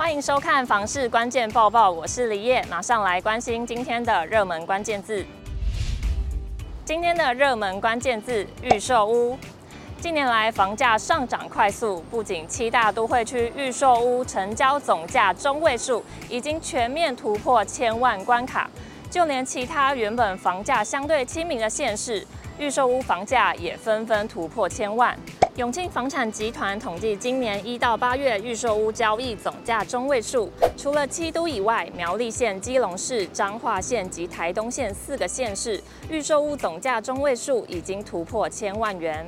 欢迎收看房市关键报报，我是李叶，马上来关心今天的热门关键字。今天的热门关键字：预售屋。近年来房价上涨快速，不仅七大都会区预售屋成交总价中位数已经全面突破千万关卡，就连其他原本房价相对亲民的县市，预售屋房价也纷纷突破千万。永庆房产集团统计，今年一到八月预售屋交易总价中位数，除了七都以外，苗栗县、基隆市、彰化县及台东县四个县市预售屋总价中位数已经突破千万元。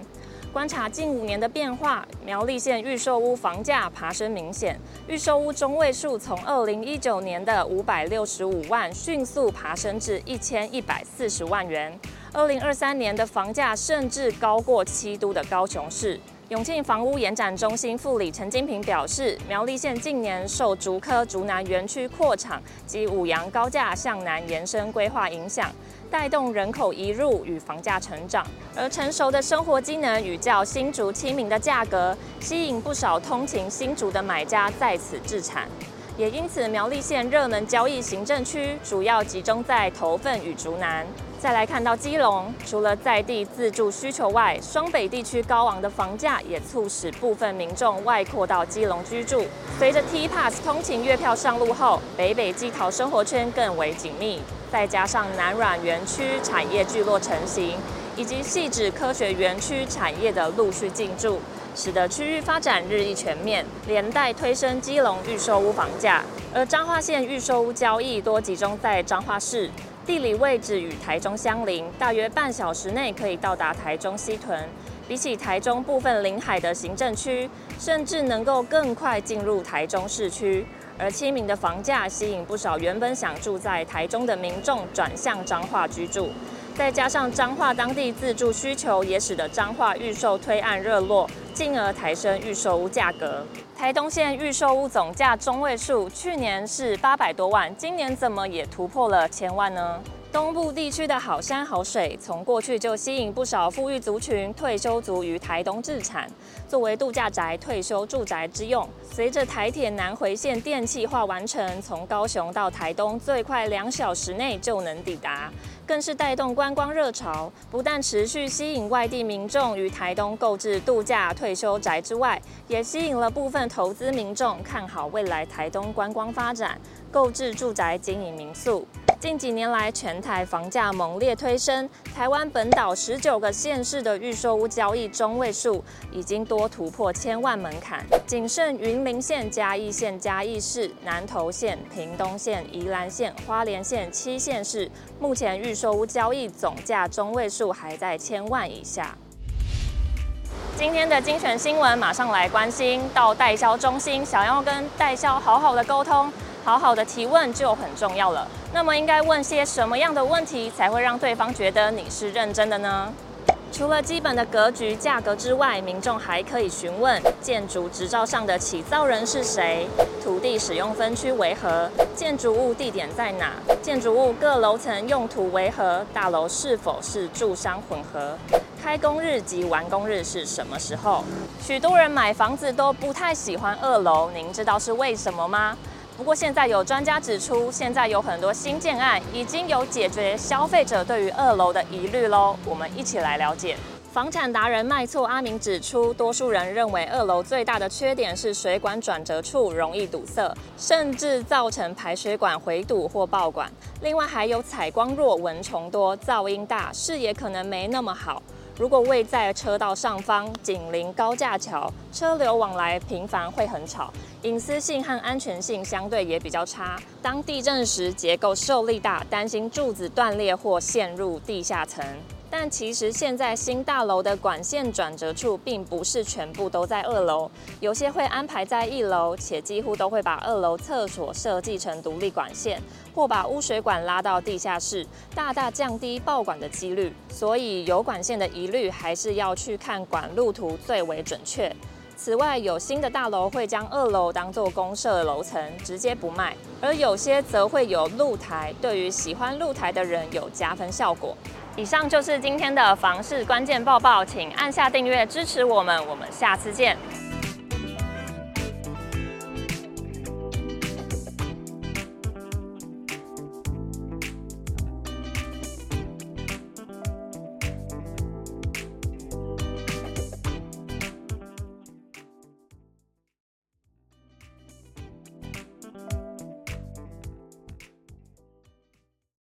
观察近五年的变化，苗栗县预售屋房价爬升明显，预售屋中位数从二零一九年的五百六十五万迅速爬升至一千一百四十万元。二零二三年的房价甚至高过七都的高雄市。永庆房屋延展中心副理陈金平表示，苗栗县近年受竹科竹南园区扩厂及五羊高架向南延伸规划影响，带动人口移入与房价成长，而成熟的生活机能与较新竹亲民的价格，吸引不少通勤新竹的买家在此置产。也因此，苗栗县热门交易行政区主要集中在头份与竹南。再来看到基隆，除了在地自住需求外，双北地区高昂的房价也促使部分民众外扩到基隆居住。随着 T Pass 通勤月票上路后，北北基桃生活圈更为紧密，再加上南软园区产业聚落成型，以及细致科学园区产业的陆续进驻，使得区域发展日益全面，连带推升基隆预售屋房价。而彰化县预售屋交易多集中在彰化市。地理位置与台中相邻，大约半小时内可以到达台中西屯。比起台中部分临海的行政区，甚至能够更快进入台中市区。而亲民的房价吸引不少原本想住在台中的民众转向彰化居住。再加上彰化当地自住需求，也使得彰化预售推案热络，进而抬升预售屋价格。台东县预售屋总价中位数去年是八百多万，今年怎么也突破了千万呢？东部地区的好山好水，从过去就吸引不少富裕族群、退休族于台东置产，作为度假宅、退休住宅之用。随着台铁南回线电气化完成，从高雄到台东最快两小时内就能抵达，更是带动观光热潮。不但持续吸引外地民众于台东购置度假退休宅之外，也吸引了部分投资民众看好未来台东观光发展，购置住宅经营民宿。近几年来，全台房价猛烈推升，台湾本岛十九个县市的预售屋交易中位数已经多突破千万门槛，仅剩云林县、嘉义县、嘉义市、南投县、屏东县、宜兰县、花莲县七县市，目前预售屋交易总价中位数还在千万以下。今天的精选新闻，马上来关心到代销中心，想要跟代销好好的沟通。好好的提问就很重要了。那么应该问些什么样的问题才会让对方觉得你是认真的呢？除了基本的格局、价格之外，民众还可以询问建筑执照上的起造人是谁，土地使用分区为何，建筑物地点在哪，建筑物各楼层用途为何，大楼是否是住商混合，开工日及完工日是什么时候。许多人买房子都不太喜欢二楼，您知道是为什么吗？不过现在有专家指出，现在有很多新建案已经有解决消费者对于二楼的疑虑喽。我们一起来了解。房产达人卖厝阿明指出，多数人认为二楼最大的缺点是水管转折处容易堵塞，甚至造成排水管回堵或爆管。另外还有采光弱、蚊虫多、噪音大，视野可能没那么好。如果位在车道上方，紧邻高架桥，车流往来频繁，会很吵，隐私性和安全性相对也比较差。当地震时，结构受力大，担心柱子断裂或陷入地下层。但其实现在新大楼的管线转折处并不是全部都在二楼，有些会安排在一楼，且几乎都会把二楼厕所设计成独立管线，或把污水管拉到地下室，大大降低爆管的几率。所以有管线的疑虑，还是要去看管路图最为准确。此外，有新的大楼会将二楼当做公社楼层，直接不卖，而有些则会有露台，对于喜欢露台的人有加分效果。以上就是今天的房市关键报报，请按下订阅支持我们，我们下次见。